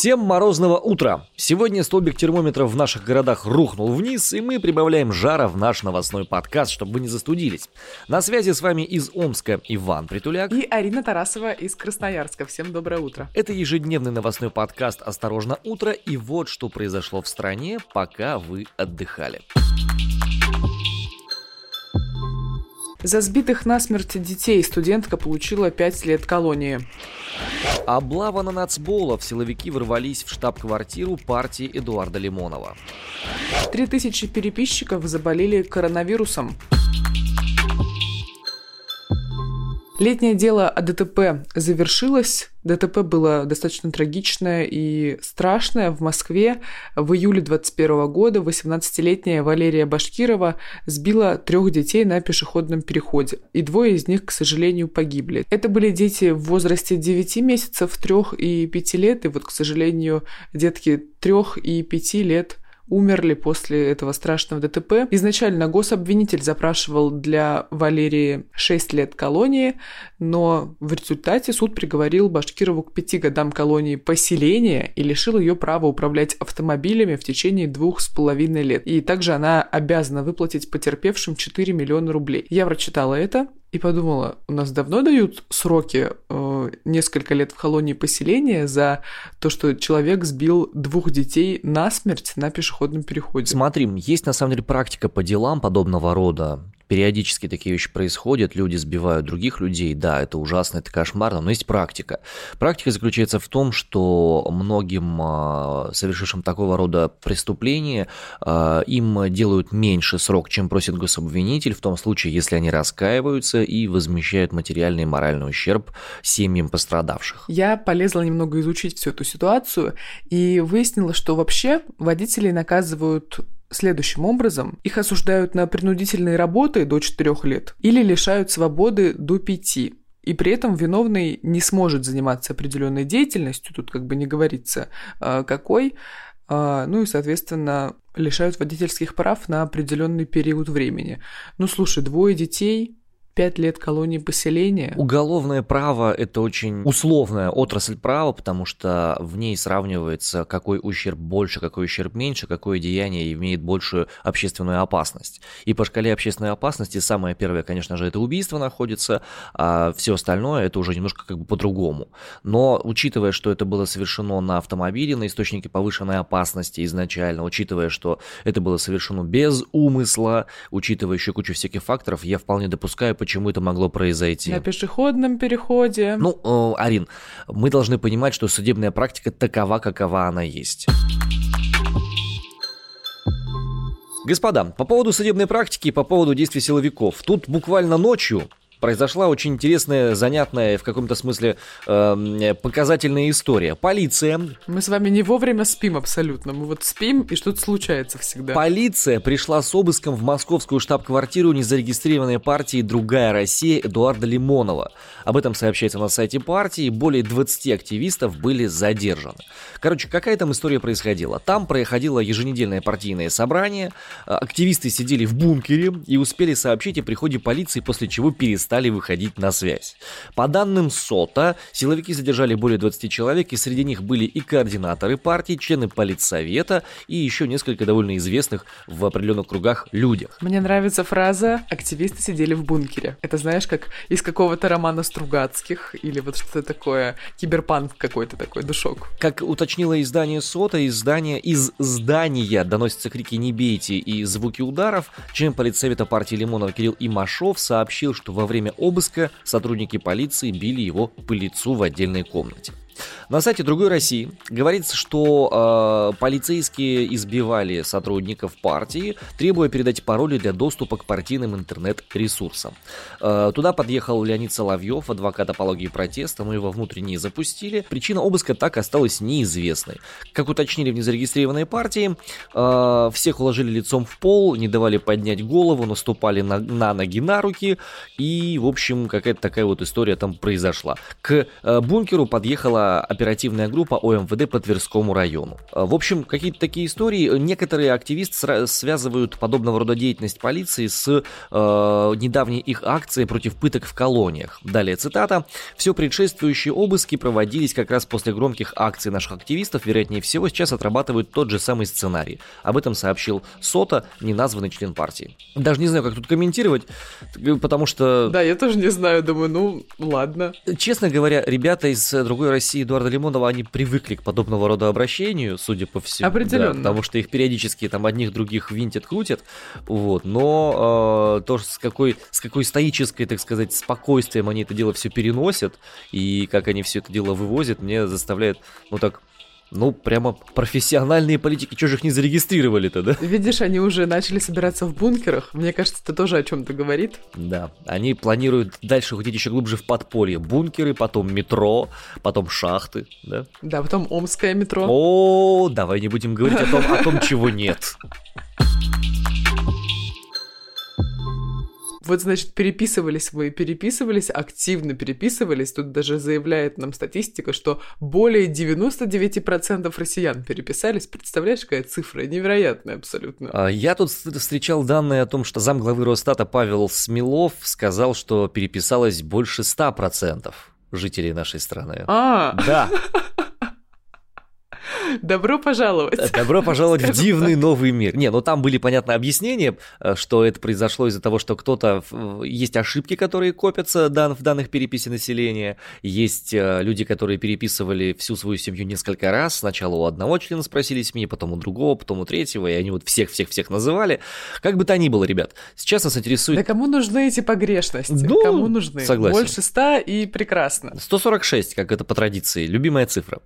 Всем морозного утра! Сегодня столбик термометров в наших городах рухнул вниз, и мы прибавляем жара в наш новостной подкаст, чтобы вы не застудились. На связи с вами из Омска Иван Притуляк и Арина Тарасова из Красноярска. Всем доброе утро. Это ежедневный новостной подкаст «Осторожно, утро» и вот что произошло в стране, пока вы отдыхали. За сбитых насмерть детей студентка получила 5 лет колонии. Облава на нацболов. Силовики ворвались в штаб-квартиру партии Эдуарда Лимонова. 3000 переписчиков заболели коронавирусом. Летнее дело о ДТП завершилось. ДТП было достаточно трагичное и страшное. В Москве в июле 2021 года 18-летняя Валерия Башкирова сбила трех детей на пешеходном переходе. И двое из них, к сожалению, погибли. Это были дети в возрасте 9 месяцев, 3 и 5 лет. И вот, к сожалению, детки 3 и 5 лет умерли после этого страшного ДТП. Изначально гособвинитель запрашивал для Валерии 6 лет колонии, но в результате суд приговорил Башкирову к 5 годам колонии поселения и лишил ее права управлять автомобилями в течение двух с половиной лет. И также она обязана выплатить потерпевшим 4 миллиона рублей. Я прочитала это, и подумала, у нас давно дают сроки э, несколько лет в колонии поселения за то, что человек сбил двух детей насмерть на пешеходном переходе. Смотри, есть на самом деле практика по делам подобного рода периодически такие вещи происходят, люди сбивают других людей, да, это ужасно, это кошмарно, но есть практика. Практика заключается в том, что многим а, совершившим такого рода преступления а, им делают меньше срок, чем просит гособвинитель, в том случае, если они раскаиваются и возмещают материальный и моральный ущерб семьям пострадавших. Я полезла немного изучить всю эту ситуацию и выяснила, что вообще водителей наказывают следующим образом. Их осуждают на принудительные работы до 4 лет или лишают свободы до 5. И при этом виновный не сможет заниматься определенной деятельностью, тут как бы не говорится а, какой, а, ну и, соответственно, лишают водительских прав на определенный период времени. Ну, слушай, двое детей, пять лет колонии поселения. Уголовное право – это очень условная отрасль права, потому что в ней сравнивается, какой ущерб больше, какой ущерб меньше, какое деяние имеет большую общественную опасность. И по шкале общественной опасности самое первое, конечно же, это убийство находится, а все остальное – это уже немножко как бы по-другому. Но учитывая, что это было совершено на автомобиле, на источнике повышенной опасности изначально, учитывая, что это было совершено без умысла, учитывая еще кучу всяких факторов, я вполне допускаю, почему это могло произойти. На пешеходном переходе. Ну, э, Арин, мы должны понимать, что судебная практика такова, какова она есть. Господа, по поводу судебной практики и по поводу действий силовиков. Тут буквально ночью произошла очень интересная, занятная, в каком-то смысле э, показательная история. Полиция... Мы с вами не вовремя спим абсолютно. Мы вот спим, и что-то случается всегда. Полиция пришла с обыском в московскую штаб-квартиру незарегистрированной партии «Другая Россия» Эдуарда Лимонова. Об этом сообщается на сайте партии. Более 20 активистов были задержаны. Короче, какая там история происходила? Там происходило еженедельное партийное собрание. Активисты сидели в бункере и успели сообщить о приходе полиции, после чего перестали стали выходить на связь. По данным СОТа, силовики задержали более 20 человек, и среди них были и координаторы партии, члены политсовета и еще несколько довольно известных в определенных кругах людях. Мне нравится фраза «активисты сидели в бункере». Это знаешь, как из какого-то романа Стругацких или вот что-то такое, киберпанк какой-то такой, душок. Как уточнило издание СОТа, издание из здания доносятся крики «не бейте» и звуки ударов, член политсовета партии Лимонова Кирилл Имашов сообщил, что во время время обыска сотрудники полиции били его по лицу в отдельной комнате. На сайте «Другой России» говорится, что э, полицейские избивали сотрудников партии, требуя передать пароли для доступа к партийным интернет-ресурсам. Э, туда подъехал Леонид Соловьев, адвокат апологии протеста, но его внутренние запустили. Причина обыска так осталась неизвестной. Как уточнили в незарегистрированной партии, э, всех уложили лицом в пол, не давали поднять голову, наступали на, на ноги, на руки, и, в общем, какая-то такая вот история там произошла. К э, бункеру подъехала оперативная группа ОМВД по Тверскому району. В общем, какие-то такие истории. Некоторые активисты связывают подобного рода деятельность полиции с э, недавней их акцией против пыток в колониях. Далее цитата. «Все предшествующие обыски проводились как раз после громких акций наших активистов. Вероятнее всего, сейчас отрабатывают тот же самый сценарий». Об этом сообщил Сота, неназванный член партии. Даже не знаю, как тут комментировать, потому что... Да, я тоже не знаю, думаю, ну, ладно. Честно говоря, ребята из другой России Эдуарда Лимонова, они привыкли к подобного рода обращению, судя по всему. Определенно. Да, потому что их периодически там одних других винтят, крутят. Вот. Но э, то, с какой, с какой стоической, так сказать, спокойствием они это дело все переносят, и как они все это дело вывозят, мне заставляет, ну так, ну, прямо профессиональные политики, что же их не зарегистрировали-то, да? Видишь, они уже начали собираться в бункерах. Мне кажется, это тоже о чем-то говорит. Да, они планируют дальше уходить еще глубже в подполье. Бункеры, потом метро, потом шахты, да? Да, потом Омское метро. О, давай не будем говорить о том, о том, чего нет. Вот, значит, переписывались вы, переписывались, активно переписывались. Тут даже заявляет нам статистика, что более 99% россиян переписались. Представляешь, какая цифра? Невероятная абсолютно. А, я тут встречал данные о том, что замглавы Росстата Павел Смелов сказал, что переписалось больше 100% жителей нашей страны. А, Да, добро пожаловать. Добро пожаловать в дивный новый мир. Не, ну там были, понятно, объяснения, э, что это произошло из-за того, что кто-то... Есть ошибки, которые копятся в данных переписи населения, есть э, люди, которые переписывали всю свою семью несколько раз. Сначала у одного члена спросили семьи, потом у другого, потом у третьего, и они вот всех-всех-всех называли. Как бы то ни было, ребят, сейчас нас интересует... Да кому нужны эти погрешности? Ну, кому нужны? согласен. Больше ста и прекрасно. 146, как это по традиции, любимая цифра.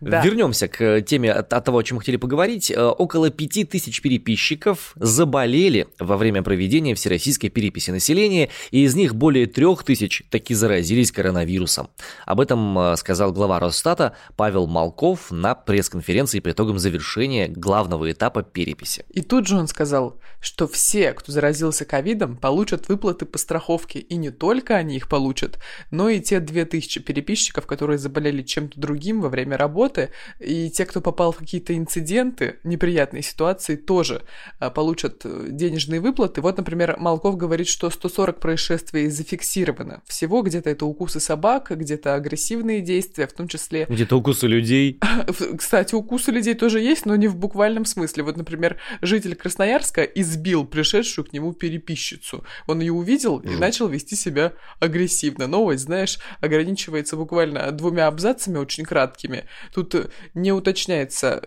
Да. Вернемся к теме от, того, о чем мы хотели поговорить. Э, Около 5000 переписчиков заболели во время проведения всероссийской переписи населения, и из них более 3000 таки заразились коронавирусом. Об этом э, сказал глава Росстата Павел Малков на пресс-конференции по итогам завершения главного этапа переписи. И тут же он сказал, что все, кто заразился ковидом, получат выплаты по страховке. И не только они их получат, но и те 2000 переписчиков, которые заболели чем-то другим во время работы, и те, кто попал в какие-то инциденты, неприятные ситуации, тоже а, получат э, денежные выплаты. Вот, например, Малков говорит, что 140 происшествий зафиксировано. Всего где-то это укусы собак, где-то агрессивные действия, в том числе... Где-то укусы людей. Кстати, укусы людей тоже есть, но не в буквальном смысле. Вот, например, житель Красноярска избил пришедшую к нему переписчицу. Он ее увидел и начал вести себя агрессивно. Новость, знаешь, ограничивается буквально двумя абзацами очень краткими. Тут э, не уточняется,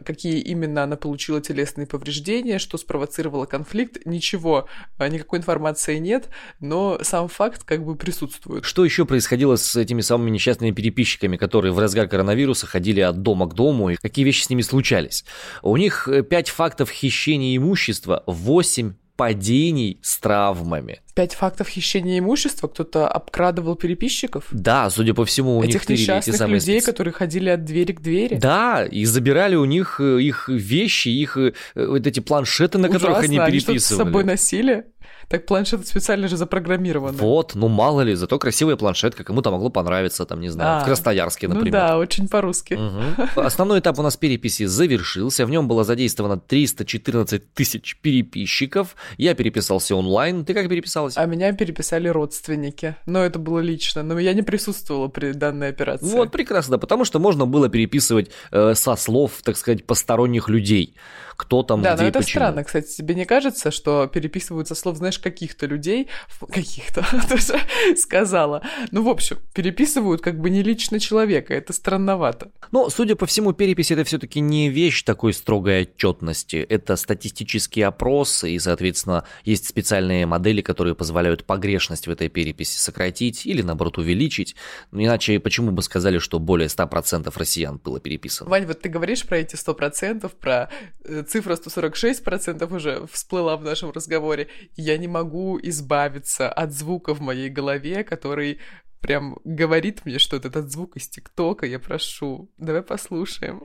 какие именно она получила телесные повреждения, что спровоцировало конфликт. Ничего, а, никакой информации нет, но сам факт как бы присутствует. Что еще происходило с этими самыми несчастными переписчиками, которые в разгар коронавируса ходили от дома к дому, и какие вещи с ними случались? У них 5 фактов хищения имущества, 8 падений с травмами. Пять фактов хищения имущества. Кто-то обкрадывал переписчиков. Да, судя по всему, у Этих них тырили эти несчастных самые людей, которые ходили от двери к двери. Да, и забирали у них э, их вещи, их э, вот эти планшеты, на которых Ужасно, они что-то с собой переписывали. носили. Так планшеты специально же запрограммированы. Вот, ну мало ли, зато красивая планшетка, кому-то могло понравиться, там, не знаю, А, в Красноярске, Ну например. да, очень по-русски. Мгм. Основной этап у нас переписи завершился, в нем было задействовано 314 тысяч переписчиков. Я переписался онлайн. Ты как переписалась? А меня переписали родственники. Но это было лично. Но я не присутствовала при данной операции. Вот, прекрасно, потому что можно было переписывать э, со слов, так сказать, посторонних людей. Кто там, Да, где но это почему. странно, кстати. Тебе не кажется, что переписываются слов, знаешь, каких-то людей, каких-то, тоже сказала. Ну, в общем, переписывают как бы не лично человека. Это странновато. Но, судя по всему, перепись это все-таки не вещь такой строгой отчетности. Это статистический опрос, и, соответственно, есть специальные модели, которые позволяют погрешность в этой переписи сократить или, наоборот, увеличить. Ну, Иначе почему бы сказали, что более 100% россиян было переписано? Вань, вот ты говоришь про эти 100%, про э, цифра 146% уже всплыла в нашем разговоре. Я не могу избавиться от звука в моей голове, который прям говорит мне, что это этот звук из ТикТока. Я прошу, давай послушаем.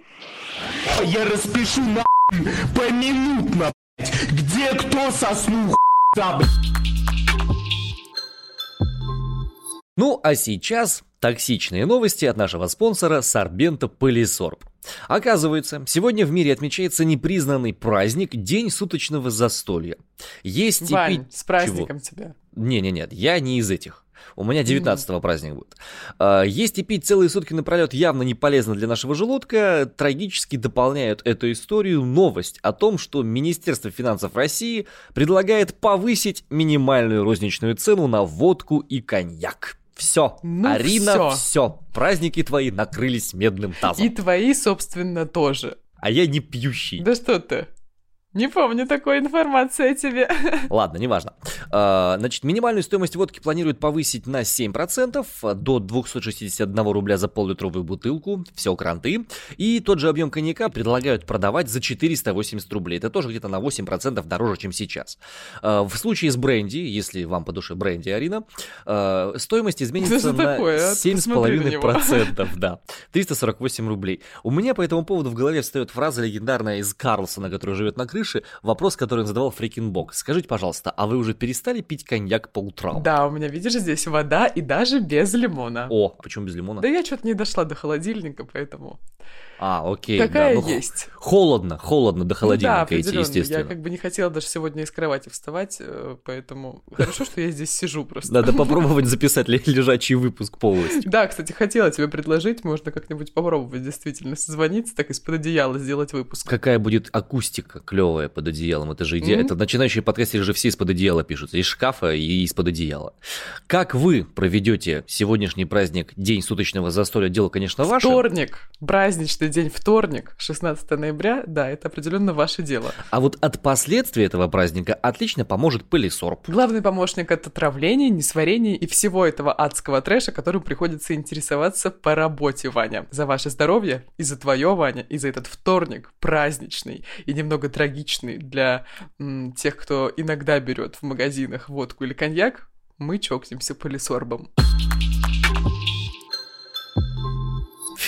Я распишу на поминутно, где кто соснул. Ну, а сейчас Токсичные новости от нашего спонсора Сорбента Полисорб. Оказывается, сегодня в мире отмечается непризнанный праздник День суточного застолья. Есть Вань, и пить... с праздником тебя. Не-не-нет, я не из этих. У меня 19-го праздник будет. А, Есть и пить целые сутки напролет явно не полезно для нашего желудка. Трагически дополняют эту историю новость о том, что Министерство финансов России предлагает повысить минимальную розничную цену на водку и коньяк. Все, Ну Арина, всё. все. Праздники твои накрылись медным тазом. И твои, собственно, тоже. А я не пьющий. Да что ты? Не помню такой информации о тебе. Ладно, неважно. А, Значит, минимальную стоимость водки планируют повысить на 7% до 261 рубля за пол-литровую бутылку. Все кранты. И тот же объем коньяка предлагают продавать за 480 рублей. Это тоже где-то на 8% дороже, чем сейчас. А, В случае с бренди, если вам по душе бренди, Арина, а, стоимость изменится на такое, а? Ты посмотри на него. 7,5%. Да, 348 рублей. У меня по этому поводу в голове встает фраза легендарная из Карлсона, который живет на крыше. Вопрос, который задавал Фрикинбок. Скажите, пожалуйста, а вы уже перестали пить коньяк по утрам? Да, у меня, видишь, здесь вода и даже без лимона. О, почему без лимона? Да я что-то не дошла до холодильника, поэтому А, окей. такая да, ну, есть. Холодно, холодно до Ну да, холодильника идти, естественно. Я как бы не хотела даже сегодня из кровати вставать, э, поэтому хорошо, что я здесь сижу просто. Надо попробовать записать ле- лежачий выпуск полностью. Да, кстати, хотела тебе предложить, можно как-нибудь попробовать действительно созвониться, так из-под одеяла сделать выпуск. Какая будет акустика клевая под одеялом? Это же идея. Это начинающие подкастеры же все из-под одеяла пишутся. Из шкафа и из-под одеяла. Как вы проведете сегодняшний праздник, день суточного застолья? Дело, конечно, ваше. Вторник, праздничный день вторник, 16 ноября, да, это определенно ваше дело. А вот от последствий этого праздника отлично поможет пылесорб. Главный помощник от отравления, несварения и всего этого адского трэша, которым приходится интересоваться по работе, Ваня. За ваше здоровье и за твое, Ваня, и за этот вторник праздничный и немного трагичный для м, тех, кто иногда берет в магазинах водку или коньяк, мы чокнемся полисорбом.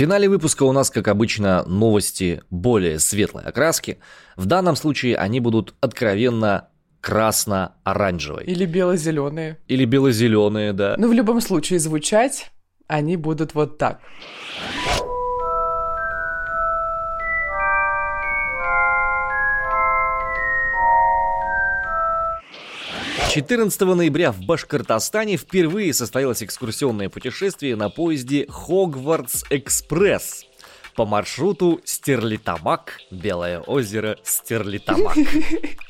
В финале выпуска у нас, как обычно, новости более светлой окраски. В данном случае они будут откровенно красно-оранжевой. Или бело-зеленые. Или бело-зеленые, да. Но в любом случае звучать они будут вот так. 14 ноября в Башкортостане впервые состоялось экскурсионное путешествие на поезде Хогвартс Экспресс по маршруту Стерлитамак, Белое озеро, Стерлитамак.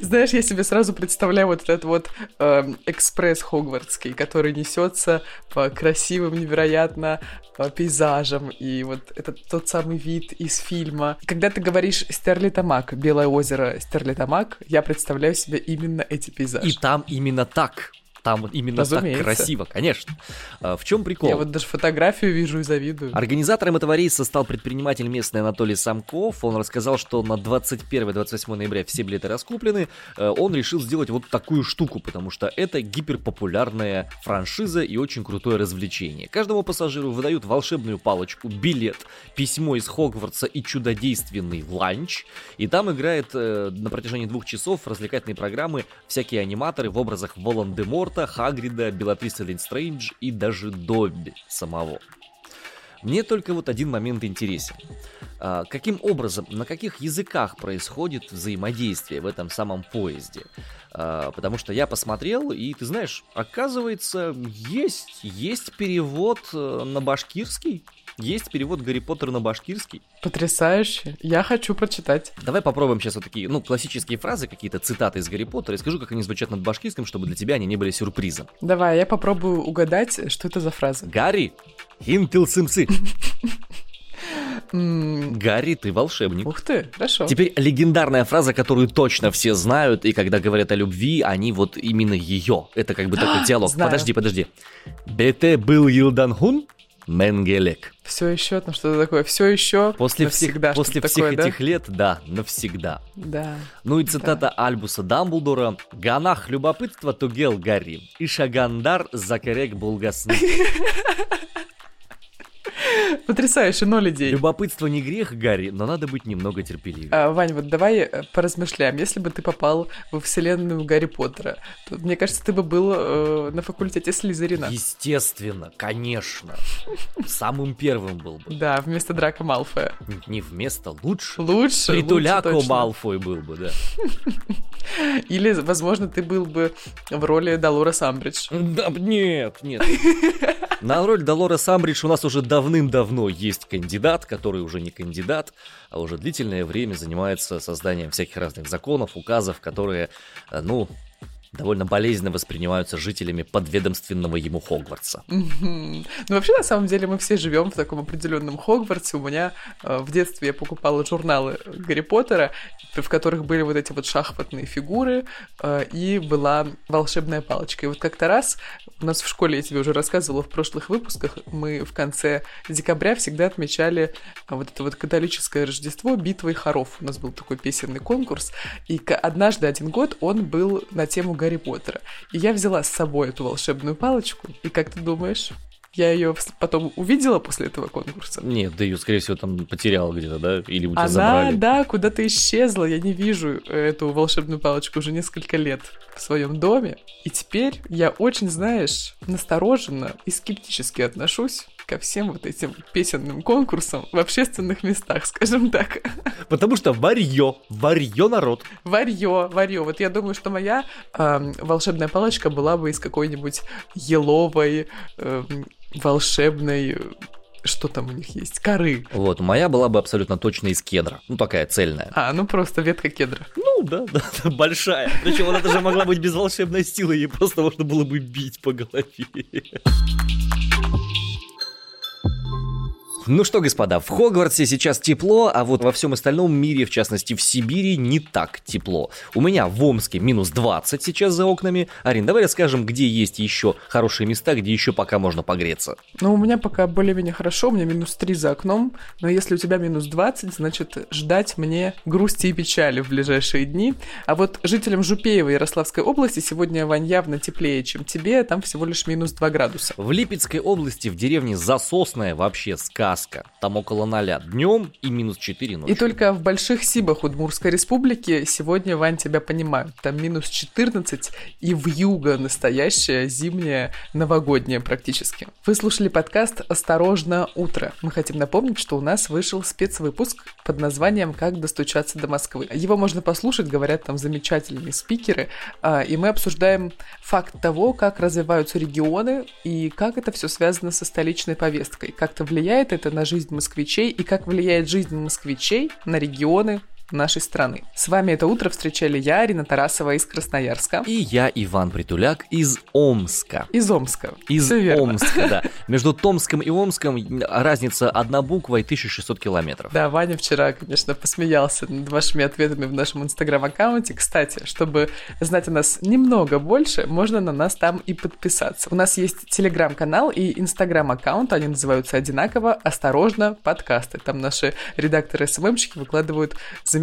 Знаешь, я себе сразу представляю вот этот вот эм, экспресс Хогвартский, который несется по красивым, невероятно э, пейзажам, и вот этот тот самый вид из фильма. Когда ты говоришь Стерлитамак, Белое озеро Стерлитамак, я представляю себе именно эти пейзажи. И там именно так. Там именно так Разумеется. красиво, конечно. А, В чем прикол? Я вот даже фотографию вижу и завидую. Организатором этого рейса стал предприниматель местный Анатолий Самков. Он рассказал, что на 21-28 ноября все билеты раскуплены. Э, Он решил сделать вот такую штуку, потому что это гиперпопулярная франшиза и очень крутое развлечение. Каждому пассажиру выдают волшебную палочку, билет, письмо из Хогвартса и чудодейственный ланч. И там играет э, на протяжении двух часов развлекательные программы всякие аниматоры в образах Волан-де-Морта, Хагрида, Беллатрисы Лестрейндж и даже Добби самого. Мне только вот один момент интересен. А, каким образом, на каких языках происходит взаимодействие в этом самом поезде? А, потому что я посмотрел, и ты знаешь, оказывается, есть, есть перевод э, на башкирский. Есть перевод Гарри Поттер на башкирский. Потрясающе. Я хочу прочитать. Давай попробуем сейчас вот такие, ну, классические фразы, какие-то цитаты из Гарри Поттера, и скажу, как они звучат над башкирским, чтобы для тебя они не были сюрпризом. Давай, я попробую угадать, что это за фраза. Гарри, хинтил сымсы. М, Гарри, ты волшебник. Ух ты, хорошо. Теперь легендарная фраза, которую точно все знают, и когда говорят о любви, они вот именно ее. Это как бы такой диалог. Подожди, подожди. Бете был Йилданхун Менгелек. Все еще, там что-то такое. Все еще. После всех, навсегда после что-то всех такое, да? этих лет, да, навсегда. Да. Ну и цитата Альбуса Дамблдора. «Ганах любопытства тугел Гарри, и шагандар закерек булгасны». Потрясающе, ноль идей. Любопытство не грех, Гарри, но надо быть немного терпеливее. А, Вань, вот давай э, поразмышляем. Если бы ты попал во вселенную Гарри Поттера, то, мне кажется, ты бы был э, на факультете Слизерина. Естественно, конечно. Самым первым был бы. Да, вместо Драка Малфоя. Не вместо, лучше. Лучше, Притуляко лучше. Малфой был бы, да. Или, возможно, ты был бы в роли Долорес Амбридж. Да, нет, нет. На роль Долора Самбридж у нас уже давным-давно есть кандидат, который уже не кандидат, а уже длительное время занимается созданием всяких разных законов, указов, которые, э, ну, довольно болезненно воспринимаются жителями подведомственного ему Хогвартса. Ну, вообще, на самом деле, мы все живем в таком определенном Хогвартсе. У меня э, в детстве я покупала журналы Гарри Поттера, в которых были вот эти вот шахматные фигуры, э, и была волшебная палочка. И вот как-то раз у нас в школе, я тебе уже рассказывала в прошлых выпусках, мы в конце декабря всегда отмечали э, вот это вот католическое Рождество битвой хоров. У нас был такой песенный конкурс, и однажды один год он был на тему Гарри Поттера. И я взяла с собой эту волшебную палочку, и как ты думаешь, я ее потом увидела после этого конкурса? Нет, да ее, скорее всего, там потерял где-то, да? Или у тебя Она, забрали. да, куда-то исчезла. Я не вижу э, эту волшебную палочку уже несколько лет в своем доме. И теперь я очень, знаешь, настороженно и скептически отношусь ко всем вот этим песенным конкурсам в общественных местах, скажем так. Потому что варьё, варьё народ. Варьё, варьё. Вот я думаю, что моя эм, волшебная палочка была бы из какой-нибудь еловой, эм, волшебной, э, что там у них есть, коры. Вот, моя была бы абсолютно точно из кедра. Ну, такая цельная. А, ну просто ветка кедра. Ну, да, да, да, большая. Причем она даже могла быть без волшебной силы, ей просто можно было бы бить по голове. Ну что, господа, в Хогвартсе сейчас тепло, а вот во всем остальном мире, в частности в Сибири, не так тепло. У меня в Омске минус 20 сейчас за окнами. Арин, давай расскажем, где есть еще хорошие места, где еще пока можно погреться. Ну, у меня пока более-менее хорошо, у меня минус 3 за окном, но если у тебя минус 20, значит, ждать мне грусти и печали в ближайшие дни. А вот жителям Жупеева Ярославской области сегодня, Вань, явно теплее, чем тебе, там всего лишь минус 2 градуса. В Липецкой области в деревне Засосная вообще сказка. Там около ноля днем и минус 4 ночью. И только в Больших Сибах Удмурской республики сегодня, Вань, тебя понимаю, там минус 14 и в юго настоящая зимняя новогодняя практически. Вы слушали подкаст «Осторожно, утро». Мы хотим напомнить, что у нас вышел спецвыпуск под названием «Как достучаться до Москвы». Его можно послушать, говорят там замечательные спикеры, а, и мы обсуждаем факт того, как развиваются регионы и как это все связано со столичной повесткой, как-то влияет это на жизнь москвичей и как влияет жизнь москвичей на регионы нашей страны. С вами это утро встречали я, Арина Тарасова из Красноярска. И я, Иван Притуляк, из Омска. Из Омска. Из. Омска, да. Между Томском и Омском разница одна буква и 1600 километров. Да, Ваня вчера, конечно, посмеялся над вашими ответами в нашем инстаграм-аккаунте. Кстати, чтобы знать о нас немного больше, можно на нас там и подписаться. У нас есть телеграм-канал и инстаграм-аккаунт, они называются одинаково «Осторожно, подкасты». Там наши редакторы-СММщики выкладывают замечательные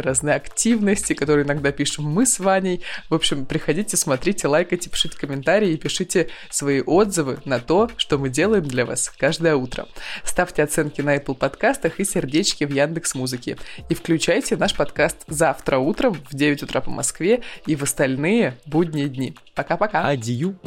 разные активности, которые иногда пишем мы с Ваней. В общем, приходите, смотрите, лайкайте, пишите комментарии и пишите свои отзывы на то, что мы делаем для вас каждое утро. Ставьте оценки на Apple подкастах и сердечки в Яндекс Музыке. И включайте наш подкаст завтра утром в 9 утра по Москве и в остальные будние дни. Пока-пока. Адью.